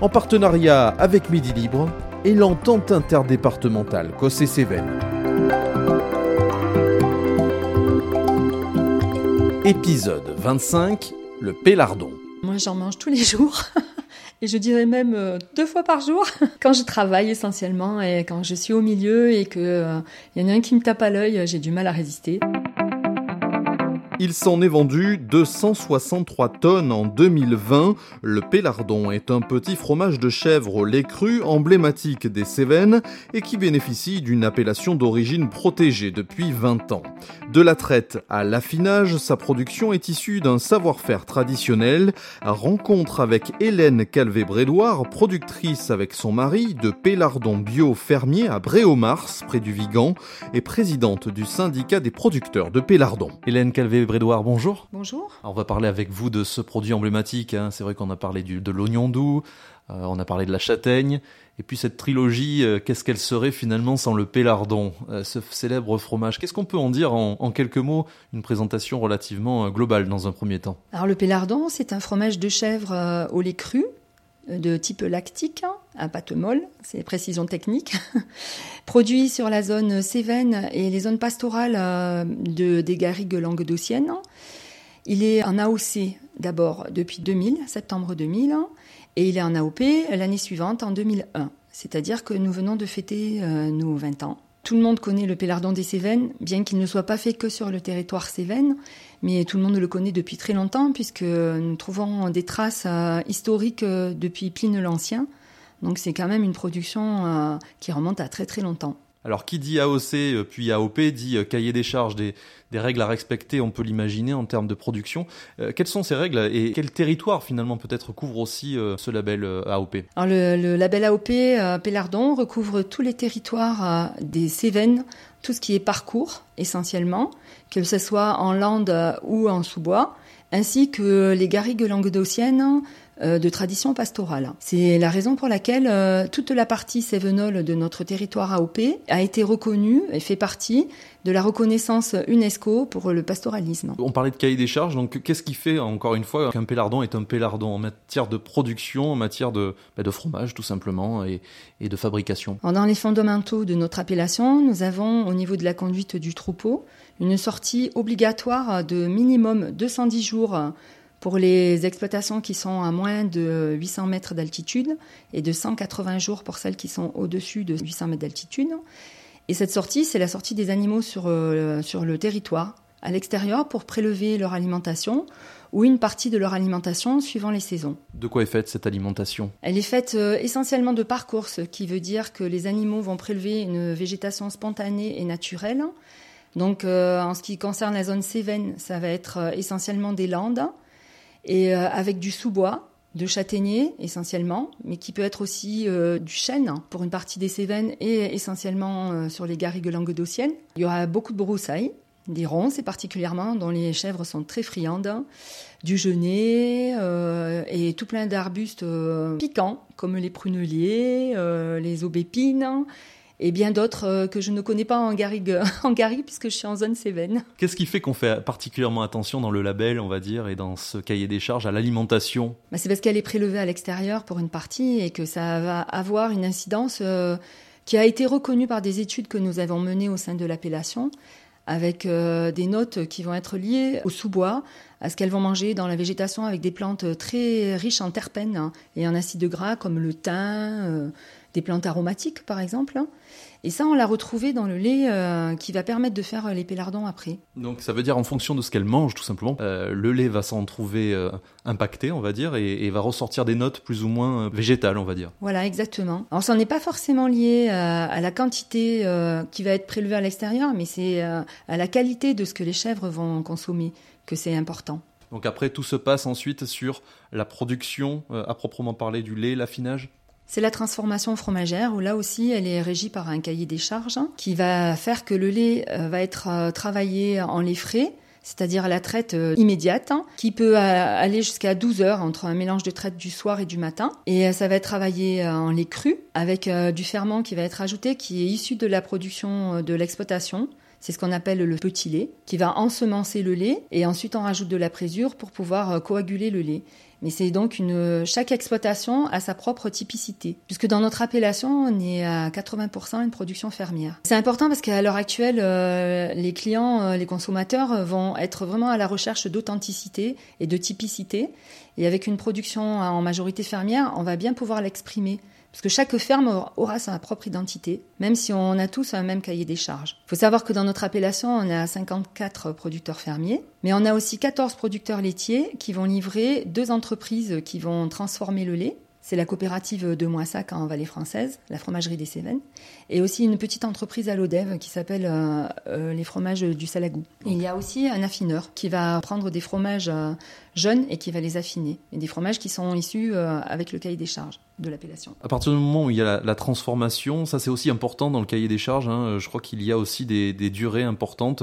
en partenariat avec Midi Libre et l'entente interdépartementale Cossé-Cévennes. Épisode 25 Le Pélardon. Moi, j'en mange tous les jours. Et je dirais même euh, deux fois par jour, quand je travaille essentiellement et quand je suis au milieu et qu'il euh, y en a un qui me tape à l'œil, j'ai du mal à résister. Il s'en est vendu 263 tonnes en 2020. Le Pélardon est un petit fromage de chèvre au lait cru emblématique des Cévennes et qui bénéficie d'une appellation d'origine protégée depuis 20 ans. De la traite à l'affinage, sa production est issue d'un savoir-faire traditionnel. Rencontre avec Hélène Calvé-Brédoire, productrice avec son mari de Pélardon bio fermier à Bréomars, près du Vigan, et présidente du syndicat des producteurs de Pélardon. Hélène Brédoire, bonjour. Bonjour. on va parler avec vous de ce produit emblématique. Hein. C'est vrai qu'on a parlé du, de l'oignon doux, euh, on a parlé de la châtaigne, et puis cette trilogie, euh, qu'est-ce qu'elle serait finalement sans le pélardon, euh, ce célèbre fromage? Qu'est-ce qu'on peut en dire en, en, quelques mots Une présentation relativement globale dans un premier temps? Alors le pélardon, c'est un fromage de chèvre au lait cru de type lactique, à pâte molle, c'est précision technique, produit sur la zone Cévennes et les zones pastorales euh, de, des garrigues languedociennes. Il est en AOC d'abord depuis 2000, septembre 2000, et il est en AOP l'année suivante, en 2001. C'est-à-dire que nous venons de fêter euh, nos 20 ans. Tout le monde connaît le pélardon des Cévennes, bien qu'il ne soit pas fait que sur le territoire Cévennes, mais tout le monde le connaît depuis très longtemps, puisque nous trouvons des traces euh, historiques depuis Pline l'Ancien. Donc c'est quand même une production euh, qui remonte à très très longtemps. Alors qui dit AOC puis AOP dit cahier des charges, des, règles à respecter, on peut l'imaginer en termes de production. quelles sont ces règles et quel territoire finalement peut-être couvre aussi ce label AOP Alors le, le, label AOP Pélardon recouvre tous les territoires des Cévennes, tout ce qui est parcours essentiellement, que ce soit en lande ou en sous-bois, ainsi que les garrigues languedociennes euh, de tradition pastorale. C'est la raison pour laquelle euh, toute la partie sévenole de notre territoire AOP a été reconnue et fait partie de la reconnaissance UNESCO pour le pastoralisme. On parlait de cahier des charges, donc qu'est-ce qui fait, encore une fois, qu'un pélardon est un pélardon en matière de production, en matière de, bah, de fromage tout simplement et, et de fabrication? Dans les fondamentaux de notre appellation, nous avons au niveau de la conduite du troupeau une sortie obligatoire de minimum 210 jours pour les exploitations qui sont à moins de 800 mètres d'altitude et de 180 jours pour celles qui sont au-dessus de 800 mètres d'altitude. Et cette sortie, c'est la sortie des animaux sur, euh, sur le territoire, à l'extérieur, pour prélever leur alimentation ou une partie de leur alimentation suivant les saisons. De quoi est faite cette alimentation? Elle est faite euh, essentiellement de parcours, ce qui veut dire que les animaux vont prélever une végétation spontanée et naturelle. Donc euh, en ce qui concerne la zone Cévennes, ça va être essentiellement des landes et avec du sous-bois de châtaignier essentiellement, mais qui peut être aussi euh, du chêne pour une partie des Cévennes et essentiellement euh, sur les garrigues languedociennes. Il y aura beaucoup de broussailles, des ronces et particulièrement dont les chèvres sont très friandes, du genêt euh, et tout plein d'arbustes piquants comme les pruneliers, les aubépines et bien d'autres euh, que je ne connais pas en Garrigue, en Garrigue puisque je suis en zone Cévennes. Qu'est-ce qui fait qu'on fait particulièrement attention dans le label, on va dire, et dans ce cahier des charges à l'alimentation? Bah C'est parce qu'elle est prélevée à l'extérieur pour une partie et que ça va avoir une incidence euh, qui a été reconnue par des études que nous avons menées au sein de l'appellation avec euh, des notes qui vont être liées au sous-bois, à ce qu'elles vont manger dans la végétation avec des plantes très riches en terpènes hein, et en acides gras comme le thym, des plantes aromatiques par exemple. Et ça, on l'a retrouvé dans le lait euh, qui va permettre de faire euh, les pélardons après. Donc ça veut dire en fonction de ce qu'elle mange, tout simplement, euh, le lait va s'en trouver impacté, on va dire, et, va ressortir des notes plus ou moins végétales, on va dire. Voilà, exactement. Alors ça n'est pas forcément lié à la quantité qui va être prélevée à l'extérieur, mais c'est à la qualité de ce que les chèvres vont consommer que c'est important. Donc après, tout se passe ensuite sur la production à proprement parler du lait, l'affinage? C'est la transformation fromagère où là aussi elle est régie par un cahier des charges qui va faire que le lait va être travaillé en lait frais c'est-à-dire la traite euh, immédiate, hein, qui peut euh, aller jusqu'à 12 heures entre un mélange de traite du soir et du matin. Et euh, ça va être travaillé en lait cru, avec du ferment qui va être ajouté, qui est issu de la production de l'exploitation. C'est ce qu'on appelle le petit lait, qui va ensemencer le lait et ensuite on rajoute de la présure pour pouvoir coaguler le lait. Mais c'est donc une, chaque exploitation a sa propre typicité, puisque dans notre appellation, on est à 80% une production fermière. C'est important parce qu'à l'heure actuelle, euh, les clients, euh, les consommateurs vont être vraiment à la recherche d'authenticité et de typicité. Et avec une production en majorité fermière, on va bien pouvoir l'exprimer. Parce que chaque ferme aura sa propre identité, même si on a tous un même cahier des charges. Il faut savoir que dans notre appellation, on a 54 producteurs fermiers, mais on a aussi 14 producteurs laitiers qui vont livrer deux entreprises qui vont transformer le lait. C'est la coopérative de Moissac en Vallée française, la fromagerie des Cévennes, et aussi une petite entreprise à l'Odève qui s'appelle euh, euh, les fromages du Salagou. il y a aussi un affineur qui va prendre des fromages euh, jeunes et qui va les affiner, des fromages qui sont issus avec le cahier des charges de l'appellation. À partir du moment où il y a la, transformation, ça c'est aussi important dans le cahier des charges. Hein. Je crois qu'il y a aussi des, durées importantes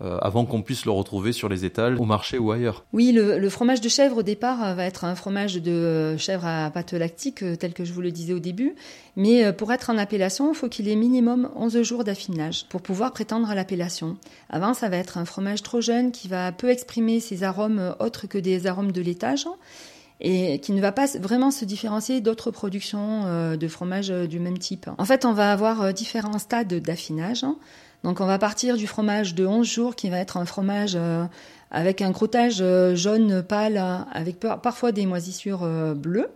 euh, avant qu'on puisse le retrouver sur les étals, au marché ou ailleurs. Oui, le, fromage de chèvre au départ euh, va être un fromage de chèvre à pâte lactique, euh, tel que je vous le disais au début. Mais pour être en appellation, il faut qu'il ait minimum 11 jours d'affinage pour pouvoir prétendre à l'appellation. Avant, ça va être un fromage trop jeune qui va peu exprimer ses arômes autres que des arômes de laitage et qui ne va pas vraiment se différencier d'autres productions euh, de fromage euh, du même type. En fait, on va avoir euh, différents stades d'affinage. Donc on va partir du fromage de 11 jours qui va être un fromage avec un crottage jaune pâle avec parfois des moisissures bleues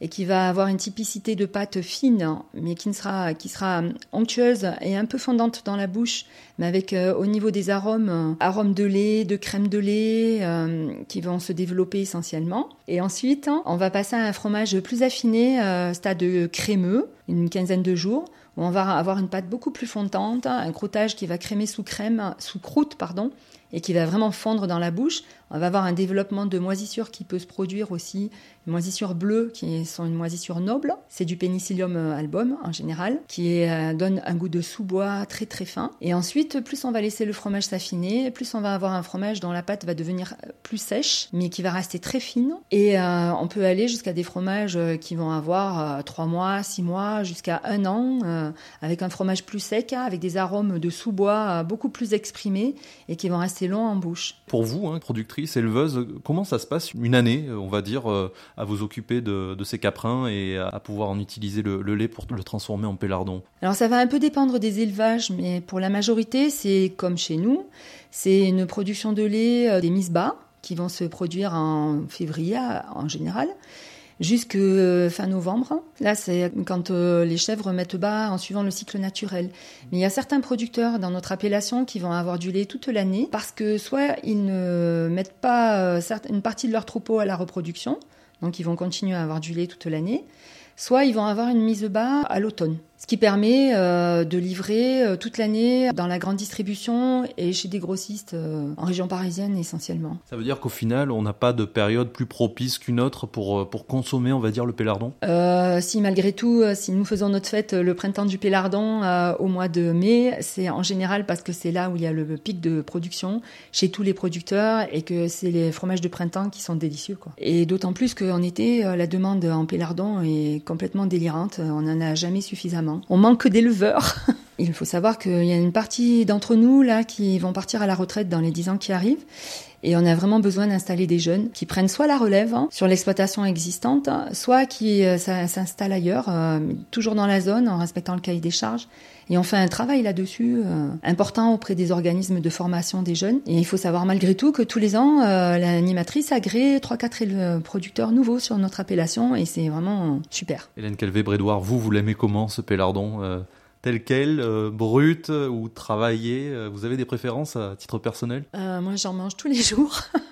et qui va avoir une typicité de pâte fine, mais qui sera, qui sera onctueuse et un peu fondante dans la bouche, mais avec euh, au niveau des arômes, euh, arômes de lait, de crème de lait, euh, qui vont se développer essentiellement. Et ensuite, on va passer à un fromage plus affiné, stade crémeux, une quinzaine de jours, on va avoir une pâte beaucoup plus fondante, un croûtage qui va crémer sous crème, sous croûte, pardon, et qui va vraiment fondre dans la bouche. On va avoir un développement de moisissure qui peut se produire aussi, une moisissure bleue qui sont une moisissure noble. C'est du Penicillium album en général, qui euh, donne un goût de sous-bois très très fin. Et ensuite, plus on va laisser le fromage s'affiner, plus on va avoir un fromage dont la pâte va devenir euh, plus sèche, mais qui va rester très fine. Et euh, on peut aller jusqu'à des fromages qui vont avoir 3 mois, 6 mois, jusqu'à un an, avec un fromage plus sec, avec des arômes de sous-bois beaucoup plus exprimés et qui vont rester longs en bouche. Pour vous, hein, productrice, éleveuse, comment ça se passe une année, on va dire, euh, à vous occuper de, ces caprins et à pouvoir en utiliser le, lait pour le transformer en pélardon? Alors ça va un peu dépendre des élevages, mais pour la majorité, c'est comme chez nous, c'est une production de lait euh, des mises bas qui vont se produire en février en général jusque euh, fin novembre. Là, c'est quand euh, les chèvres mettent bas en suivant le cycle naturel. Mais il y a certains producteurs dans notre appellation qui vont avoir du lait toute l'année parce que soit ils ne mettent pas euh, une partie de leur troupeau à la reproduction, donc ils vont continuer à avoir du lait toute l'année, soit ils vont avoir une mise bas à l'automne ce qui permet euh, de livrer euh, toute l'année dans la grande distribution et chez des grossistes euh, en région parisienne essentiellement. Ça veut dire qu'au final, on n'a pas de période plus propice qu'une autre pour, pour consommer, on va dire, le pélardon? Si malgré tout, si nous faisons notre fête le printemps du pélardon au mois de mai, c'est en général parce que c'est là où il y a le pic de production chez tous les producteurs et que c'est les fromages de printemps qui sont délicieux. Quoi. Et d'autant plus qu'en été, la demande en pélardon est complètement délirante, on n'en a jamais suffisamment. On manque d'éleveurs. Il faut savoir qu'il y a une partie d'entre nous là qui vont partir à la retraite dans les dix ans qui arrivent. Et on a vraiment besoin d'installer des jeunes qui prennent soit la relève hein, sur l'exploitation existante, soit qui euh, s'installent ailleurs, euh, toujours dans la zone, en respectant le cahier des charges. Et on fait un travail là-dessus euh, important auprès des organismes de formation des jeunes. Et il faut savoir malgré tout que tous les ans, l'animatrice agrée 3-4 producteurs nouveaux sur notre appellation et c'est vraiment super. Hélène Calvé-Brédoire, vous, vous l'aimez comment ce pélardon tel quel, euh, brut euh, ou travaillé euh, Vous avez des préférences à titre personnel? Moi, j'en mange tous les jours.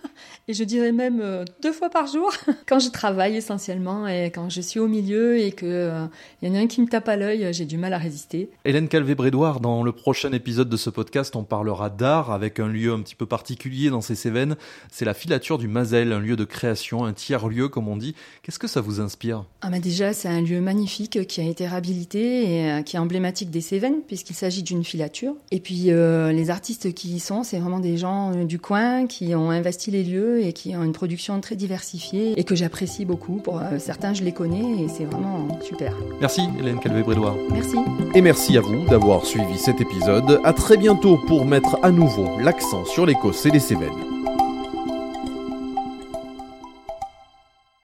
et je dirais même euh, deux fois par jour quand je travaille essentiellement et quand je suis au milieu et que euh, y en a un qui me tape à l'œil, j'ai du mal à résister. Hélène Calvé-Brédoire, dans le prochain épisode de ce podcast, on parlera d'art avec un lieu un petit peu particulier dans ces Cévennes. C'est la filature du Mazel, un lieu de création, un tiers-lieu comme on dit. Qu'est-ce que ça vous inspire? Ah bah déjà, c'est un lieu magnifique qui a été réhabilité et euh, qui est emblématique des Cévennes puisqu'il s'agit d'une filature. Et puis les artistes qui y sont, c'est vraiment des gens du coin qui ont investi les lieux et qui ont une production très diversifiée et que j'apprécie beaucoup. Pour euh, certains, je les connais et c'est vraiment super. Merci Hélène Calvé-Brédoire. Merci. Et merci à vous d'avoir suivi cet épisode. À très bientôt pour mettre à nouveau l'accent sur l'Écosse et les Cévennes.